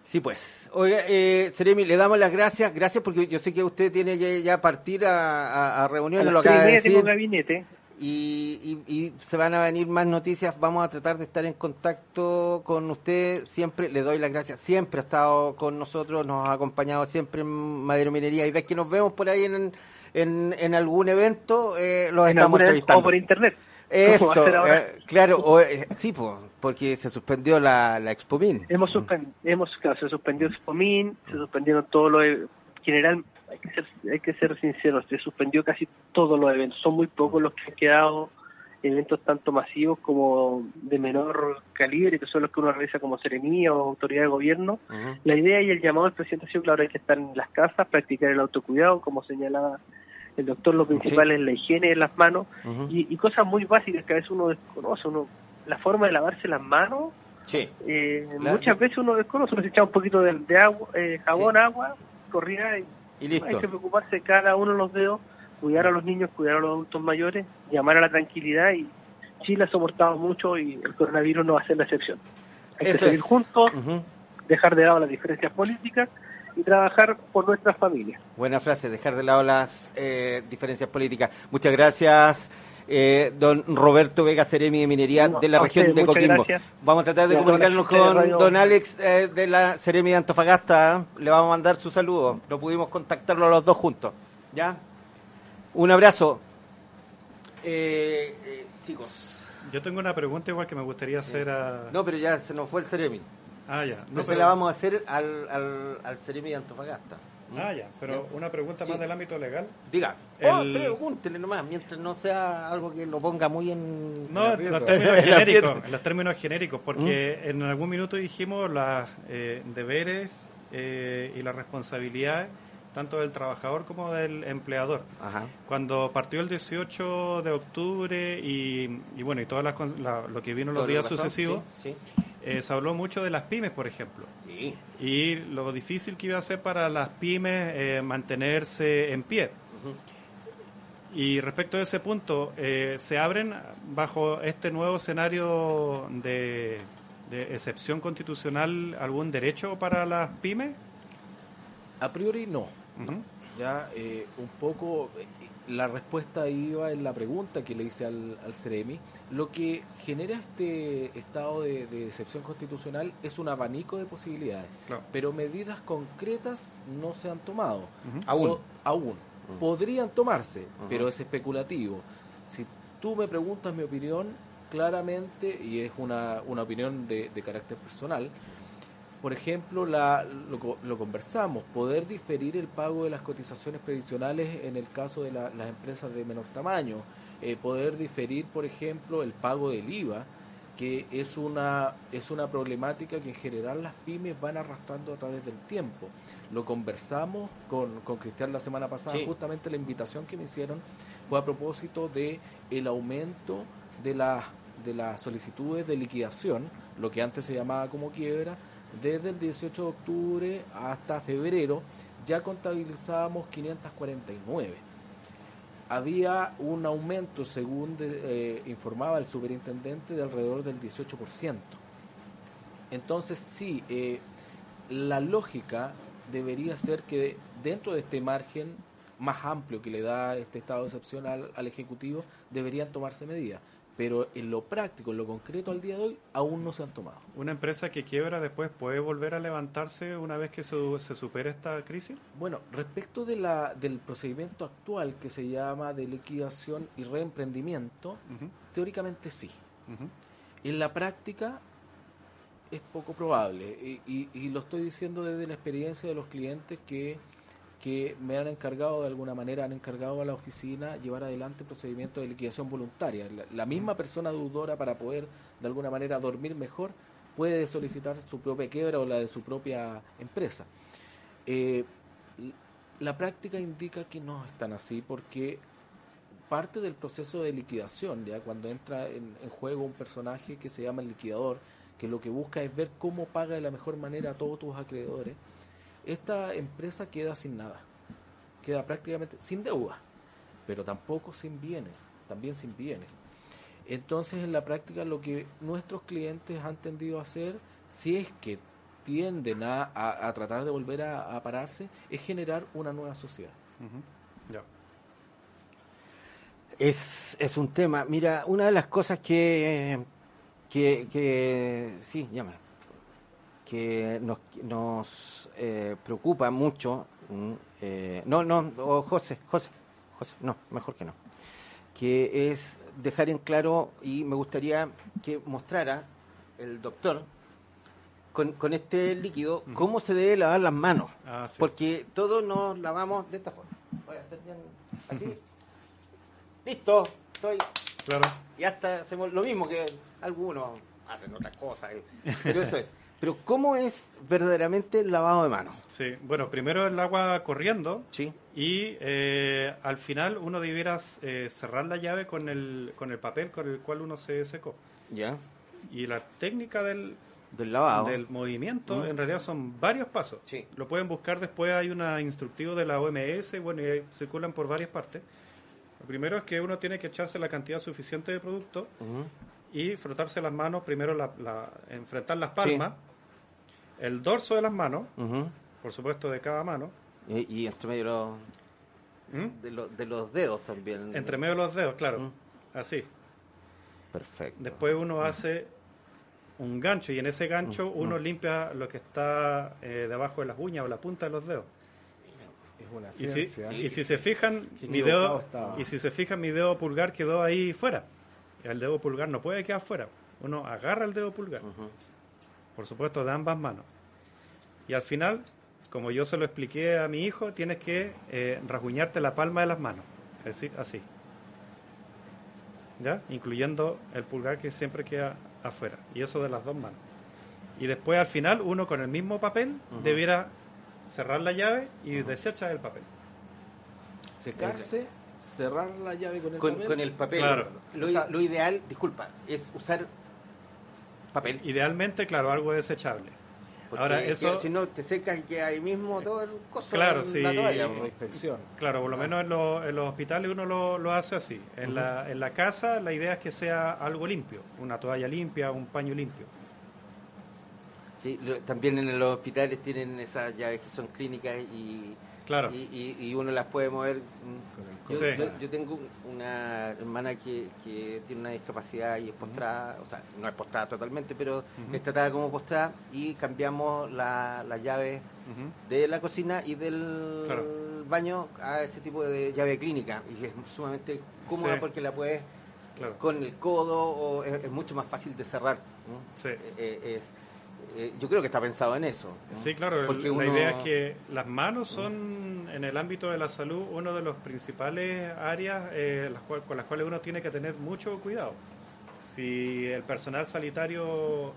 Sí, pues. Oiga, eh, Seremi, le damos las gracias. Gracias porque yo sé que usted tiene que ya partir a, a- a A reuniones, las lo acaba de tengo gabinete, Y, y- y se van a venir más noticias. Vamos a tratar de estar en contacto con usted. Siempre le doy las gracias. Siempre ha estado con nosotros, nos ha acompañado siempre en Madero Minería. Y ves que nos vemos por ahí en, en, en algún evento, eh, los en estamos entrevistando. o por internet. Eso, eh, claro, o, eh, sí, pues, porque se suspendió la, la Expomín. Hemos, suspen- hemos claro, se suspendió el SPOMIN, se suspendieron todos los general hay que ser hay que ser sinceros, se suspendió casi todos los eventos, son muy pocos los que han quedado eventos tanto masivos como de menor calibre, que son los que uno realiza como seremía o autoridad de gobierno. La idea y el llamado del presidente ha sido, claro, hay que estar en las casas, practicar el autocuidado, como señalaba el doctor, lo principal es la higiene de las manos y, y cosas muy básicas que a veces uno desconoce, uno la forma de lavarse las manos, Sí. eh, muchas veces uno desconoce, uno se echa un poquito de, de agua, eh, jabón, agua, corría y Y listo. hay que preocuparse cada uno de los dedos, cuidar a los niños, cuidar a los adultos mayores, llamar a la tranquilidad y Chile ha soportado mucho y el coronavirus no va a ser la excepción. Hay Eso que seguir es. juntos, dejar de lado las diferencias políticas y trabajar por nuestras familias. Buena frase, dejar de lado las eh, diferencias políticas. Muchas gracias, eh, don Roberto Vega Ceremi de Minería No, de la región de Coquimbo. gracias. Vamos a tratar de comunicarnos de con don Alex eh, de la Ceremi de Antofagasta. Le vamos a mandar su saludo. No pudimos contactarlo a los dos juntos. ¿Ya? Un abrazo. Eh, eh, chicos. Yo tengo una pregunta igual que me gustaría hacer a... No, pero ya se nos fue el Ceremi. Ah, ya. No, se la vamos a hacer al, al, al Ceremi de Antofagasta. Ah, ya. Pero una pregunta Sí. más del ámbito legal. Diga. El- Oh, pregúntele nomás, mientras no sea algo que lo ponga muy en... No, en los términos En genéricos, en los términos genéricos, porque en algún minuto dijimos los deberes eh, y las responsabilidades tanto del trabajador como del empleador. Ajá. Cuando partió el 18 de octubre y, y bueno, y todas las la- lo que vino los días sucesivos, Sí, eh, se habló mucho de las pymes, por ejemplo. sí. y lo difícil que iba a ser para las pymes eh, mantenerse en pie. Y respecto a ese punto, eh, ¿se abren bajo este nuevo escenario de, de excepción constitucional algún derecho para las pymes? A priori no. Ya eh, un poco la respuesta iba en la pregunta que le hice al, al Ceremi. Lo que genera este estado de, de excepción constitucional es un abanico de posibilidades, Claro. pero medidas concretas no se han tomado. Aún. Po- aún. Podrían tomarse, pero es especulativo. Si tú me preguntas mi opinión, claramente, y es una, una opinión de, de carácter personal, por ejemplo, la, lo, lo conversamos, poder diferir el pago de las cotizaciones previsionales en el caso de la- las empresas de menor tamaño, eh, poder diferir, por ejemplo, el pago del IVA, que es una, es una problemática que en general las pymes van arrastrando a través del tiempo. Lo conversamos con, con Cristian la semana pasada, Sí. justamente la invitación que me hicieron fue a propósito de el aumento de las de las solicitudes de liquidación, lo que antes se llamaba como quiebra, desde el 18 de octubre hasta febrero ya contabilizábamos 549. Había un aumento, según eh, informaba el superintendente, de alrededor del 18%. Entonces, sí, eh, la lógica debería ser que dentro de este margen más amplio que le da este estado de excepción al Ejecutivo, deberían tomarse medidas. Pero en lo práctico, en lo concreto al día de hoy, aún no se han tomado. ¿Una empresa que quiebra después puede volver a levantarse una vez que se, se supere esta crisis? Bueno, respecto de la, del procedimiento actual que se llama de liquidación y reemprendimiento, teóricamente sí. En la práctica es poco probable y, y- y lo estoy diciendo desde la experiencia de los clientes que, que me han encargado de alguna manera, han encargado a la oficina llevar adelante procedimientos de liquidación voluntaria. La, la misma persona deudora para poder de alguna manera dormir mejor puede solicitar su propia quiebra o la de su propia empresa. Eh, la práctica indica que no es tan así porque parte del proceso de liquidación, ya cuando entra en, en juego un personaje que se llama el liquidador, que lo que busca es ver cómo paga de la mejor manera a todos tus acreedores, esta empresa queda sin nada, queda prácticamente sin deuda, pero tampoco sin bienes, también sin bienes. Entonces, en la práctica, lo que nuestros clientes han tendido a hacer, si es que tienden a, a- a tratar de volver a, a pararse, es generar una nueva sociedad. Ya. Es, es un tema. Mira, una de las cosas que, que, que sí, llámala, que nos, nos eh, preocupa mucho, mm, eh, no, no, José, José, José, no, mejor que no, que es dejar en claro, y me gustaría que mostrara el doctor con, con este líquido cómo se debe lavar las manos, Ah, sí. porque todos nos lavamos de esta forma. Voy a hacer bien así. Listo, estoy. Claro. Y hasta hacemos lo mismo que algunos hacen otras cosas. eh. Pero eso es. Pero ¿cómo es verdaderamente el lavado de manos? Sí, bueno, primero el agua corriendo Sí. y eh, al final uno debiera eh, cerrar la llave con el, con el papel con el cual uno se secó. Ya. Y la técnica del, Del lavado. del movimiento Mm. en realidad son varios pasos. Sí. Lo pueden buscar después, hay una instructivo de la OMS, bueno, y circulan por varias partes. Lo primero es que uno tiene que echarse la cantidad suficiente de producto y frotarse las manos, primero la, la- enfrentar las palmas, el dorso de las manos, por supuesto de cada mano, Y, y entre medio de los, ¿Mm? de, los, de los dedos también. entre medio de los dedos, claro, así. Perfecto. Después uno hace un gancho y en ese gancho uno limpia lo que está eh, debajo de las uñas o la punta de los dedos. Es una Y si, ciencia. y si se fijan, Qué mi dedo, estaba. y si se fijan, mi dedo pulgar quedó ahí fuera. El dedo pulgar no puede quedar fuera. Uno agarra el dedo pulgar. Por supuesto, de ambas manos. Y al final, como yo se lo expliqué a mi hijo, tienes que eh, rasguñarte la palma de las manos. Es decir, así. ¿Ya? Incluyendo el pulgar que siempre queda afuera. Y eso de las dos manos. Y después, al final, uno con el mismo papel debiera cerrar la llave y desechar el papel. Secarse, cerrar la llave con el Con, papel. con el papel. Claro. Lo, O sea- lo ideal, disculpa, es usar papel. Idealmente, claro, algo desechable. Porque Ahora, eso, si no te secas y queda ahí mismo todo el coso. Claro, en sí. La toalla, Por inspección. claro, por lo menos en, los- en los hospitales uno lo, lo hace así. En, la, en la casa, la idea es que sea algo limpio, una toalla limpia, un paño limpio. Sí, lo- también en los hospitales tienen esas llaves que son clínicas y, Claro. y, y- y uno las puede mover. mm. Yo, Sí. yo- yo tengo una hermana que, que tiene una discapacidad y es postrada, o sea, no es postrada totalmente, pero es tratada como postrada y cambiamos la, la llave Ujú. de la cocina y del Claro. baño a ese tipo de llave clínica y es sumamente cómoda Sí. porque la puedes Claro. con el codo o es, es mucho más fácil de cerrar. ¿no? Sí. Eh, eh, es, eh, yo creo que está pensado en eso. ¿no? Sí, claro, Porque la uno- idea es que las manos son, en el ámbito de la salud, uno de los principales áreas eh, las cual- con las cuales uno tiene que tener mucho cuidado. Si el personal sanitario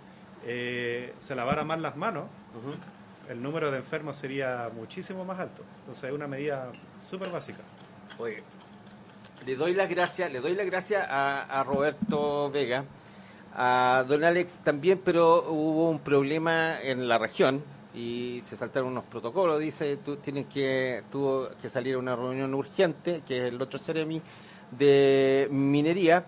eh, se lavara más las manos, el número de enfermos sería muchísimo más alto. Entonces es una medida súper básica. Oye, le doy las gracias, le doy las gracias a, a Roberto Vega, a don Alex también, pero hubo un problema en la región y se saltaron unos protocolos, dice, tú, tienen que, tuvo que salir a una reunión urgente, que es el otro Ceremi de minería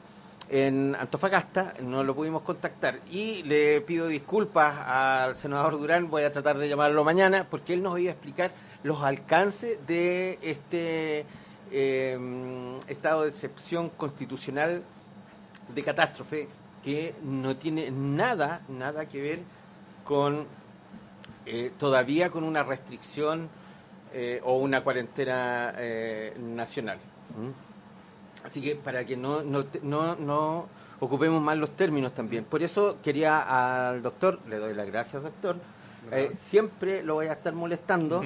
en Antofagasta, no lo pudimos contactar. Y le pido disculpas al senador Durán, voy a tratar de llamarlo mañana porque él nos iba a explicar los alcances de este eh, estado de excepción constitucional de catástrofe que no tiene nada, nada que ver con eh, todavía con una restricción eh, o una cuarentena eh, nacional. ¿Mm? Así que para que no, no, no, no ocupemos más los términos también. Por eso quería al doctor, le doy las gracias doctor, eh, siempre lo voy a estar molestando,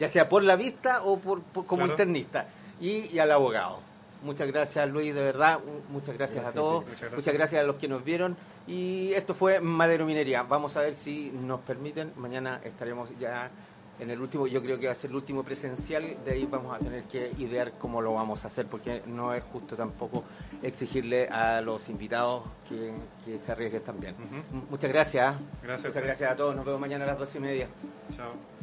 ya sea por la vista o por, por- como Claro. internista, y, y al abogado. Muchas gracias Luis, de verdad, muchas gracias, Gracias a todos. Muchas gracias. muchas gracias a los que nos vieron, y esto fue Madero Minería. Vamos a ver si nos permiten, mañana estaremos ya en el último, yo creo que va a ser el último presencial, de ahí vamos a tener que idear cómo lo vamos a hacer, porque no es justo tampoco exigirle a los invitados que, que se arriesguen también. Muchas gracias. Gracias a Muchas gracias a todos. Nos vemos mañana a las dos y media. Chao.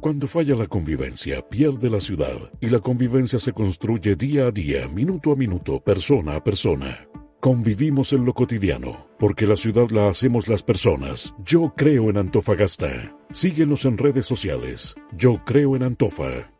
Cuando falla la convivencia, pierde la ciudad y la convivencia se construye día a día, minuto a minuto, persona a persona. Convivimos en lo cotidiano, porque la ciudad la hacemos las personas. Yo creo en Antofagasta. Síguenos en redes sociales. Yo creo en Antofa.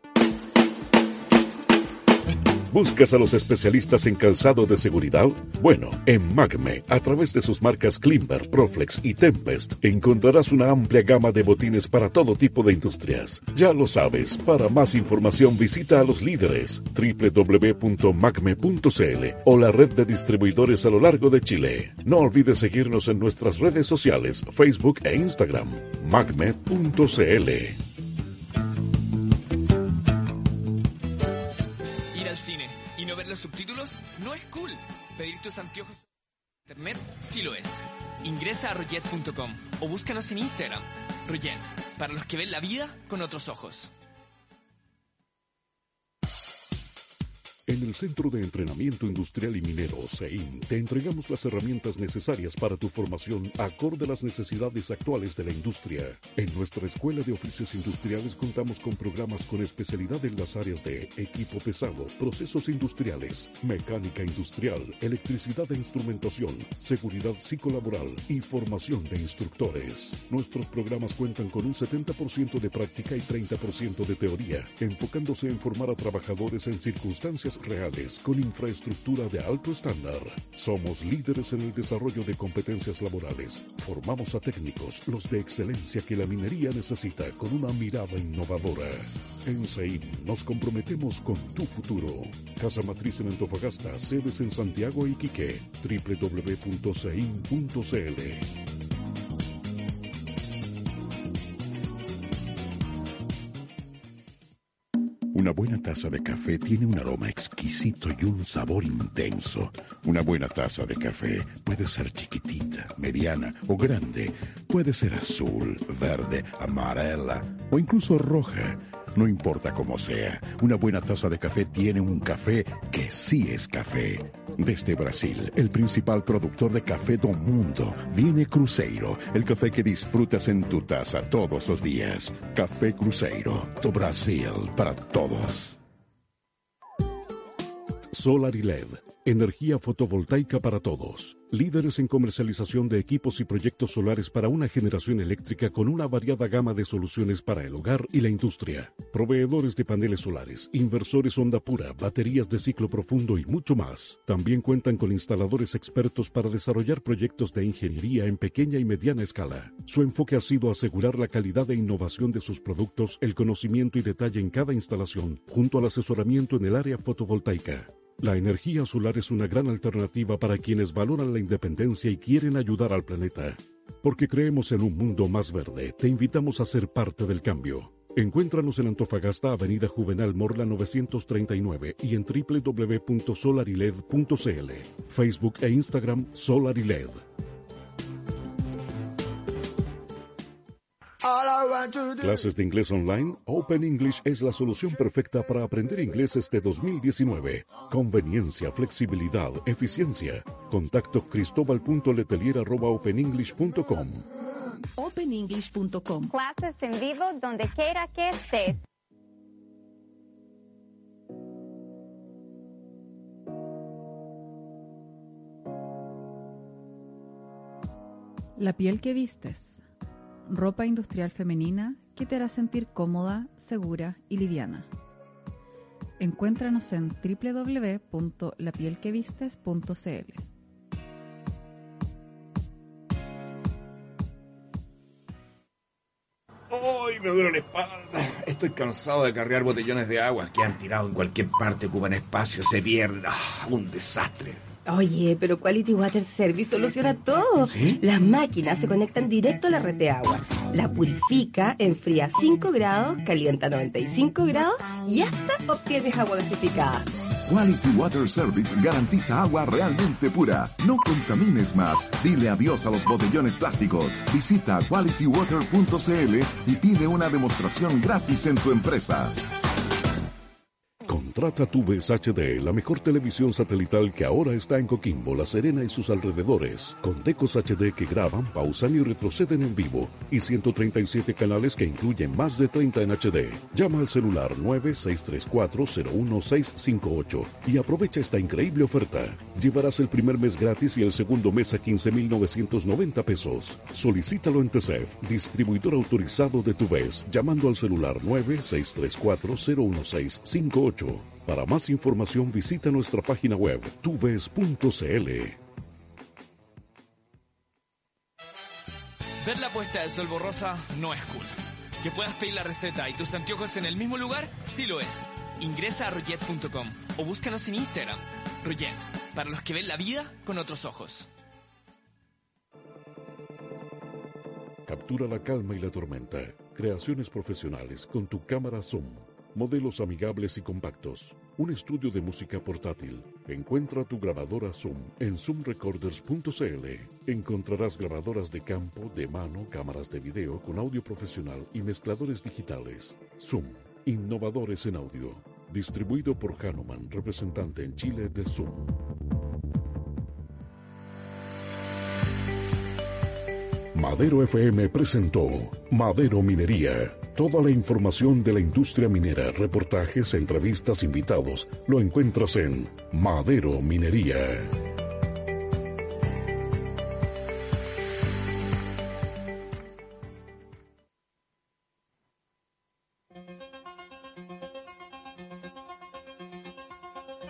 ¿Buscas a los especialistas en calzado de seguridad? Bueno, en Magme, a través de sus marcas Klimber, Proflex y Tempest, encontrarás una amplia gama de botines para todo tipo de industrias. Ya lo sabes, para más información visita a los líderes www.magme.cl o la red de distribuidores a lo largo de Chile. No olvides seguirnos en nuestras redes sociales, Facebook e Instagram, magme.cl. tus anteojos internet sí lo es. Ingresa a roget.com o búscanos en Instagram. Ruyet, para los que ven la vida con otros ojos. En el Centro de Entrenamiento Industrial y Minero, CEIN, te entregamos las herramientas necesarias para tu formación acorde a las necesidades actuales de la industria. En nuestra Escuela de Oficios Industriales contamos con programas con especialidad en las áreas de equipo pesado, procesos industriales, mecánica industrial, electricidad e instrumentación, seguridad psicolaboral y formación de instructores. Nuestros programas cuentan con un 70% de práctica y 30% de teoría, enfocándose en formar a trabajadores en circunstancias reales con infraestructura de alto estándar. Somos líderes en el desarrollo de competencias laborales. Formamos a técnicos, los de excelencia que la minería necesita con una mirada innovadora. En CEIN nos comprometemos con tu futuro. Casa Matriz en Antofagasta, sedes en Santiago y Quique. www.sein.cl Una buena taza de café tiene un aroma exquisito y un sabor intenso. Una buena taza de café puede ser chiquitita, mediana o grande. Puede ser azul, verde, amarela o incluso roja. No importa cómo sea, una buena taza de café tiene un café que sí es café. Desde Brasil, el principal productor de café del mundo, viene Cruzeiro, el café que disfrutas en tu taza todos los días. Café Cruzeiro, tu Brasil para todos. Solar energía fotovoltaica para todos. Líderes en comercialización de equipos y proyectos solares para una generación eléctrica con una variada gama de soluciones para el hogar y la industria. Proveedores de paneles solares, inversores onda pura, baterías de ciclo profundo y mucho más. También cuentan con instaladores expertos para desarrollar proyectos de ingeniería en pequeña y mediana escala. Su enfoque ha sido asegurar la calidad e innovación de sus productos, el conocimiento y detalle en cada instalación, junto al asesoramiento en el área fotovoltaica. La energía solar es una gran alternativa para quienes valoran la independencia y quieren ayudar al planeta. Porque creemos en un mundo más verde, te invitamos a ser parte del cambio. Encuéntranos en Antofagasta, Avenida Juvenal Morla 939 y en www.solariled.cl, Facebook e Instagram Solariled. Clases de inglés online, Open English es la solución perfecta para aprender inglés este 2019. Conveniencia, flexibilidad, eficiencia. Contacto cristobal.letelier.openenglish.com. openenglish.com. Clases en vivo donde quiera que estés. La piel que vistes. Ropa industrial femenina que te hará sentir cómoda, segura y liviana. Encuéntranos en www.lapielquevistes.cl. ¡Ay, me duele la espalda! Estoy cansado de cargar botellones de agua que han tirado en cualquier parte, ocupan espacio, se pierden. ¡Ah, un desastre! Oye, pero Quality Water Service soluciona todo. Las máquinas se conectan directo a la red de agua. La purifica, enfría a 5 grados, calienta a 95 grados y hasta obtienes agua gasificada. Quality Water Service garantiza agua realmente pura. No contamines más. Dile adiós a los botellones plásticos. Visita qualitywater.cl y pide una demostración gratis en tu empresa. Contrata tu HD, la mejor televisión satelital que ahora está en Coquimbo, La Serena y sus alrededores, con decos HD que graban, pausan y retroceden en vivo, y 137 canales que incluyen más de 30 en HD. Llama al celular 9634-01658 y aprovecha esta increíble oferta. Llevarás el primer mes gratis y el segundo mes a 15.990 pesos. Solicítalo en TCEF, distribuidor autorizado de tu vez, llamando al celular 9634-01658. Para más información visita nuestra página web tuves.cl. Ver la puesta de sol borrosa no es cool. Que puedas pedir la receta y tus anteojos en el mismo lugar, sí lo es. Ingresa a royet.com o búscanos en Instagram. Royet, para los que ven la vida con otros ojos. Captura la calma y la tormenta. Creaciones profesionales con tu cámara Zoom. Modelos amigables y compactos. un estudio de música portátil. Encuentra tu grabadora Zoom en zoomrecorders.cl. Encontrarás grabadoras de campo, de mano, cámaras de video con audio profesional y mezcladores digitales. Zoom, innovadores en audio. Distribuido por Hanuman, representante en Chile de Zoom. Madero FM presentó Madero Minería. Toda la información de la industria minera, reportajes, entrevistas, invitados, lo encuentras en Madero Minería.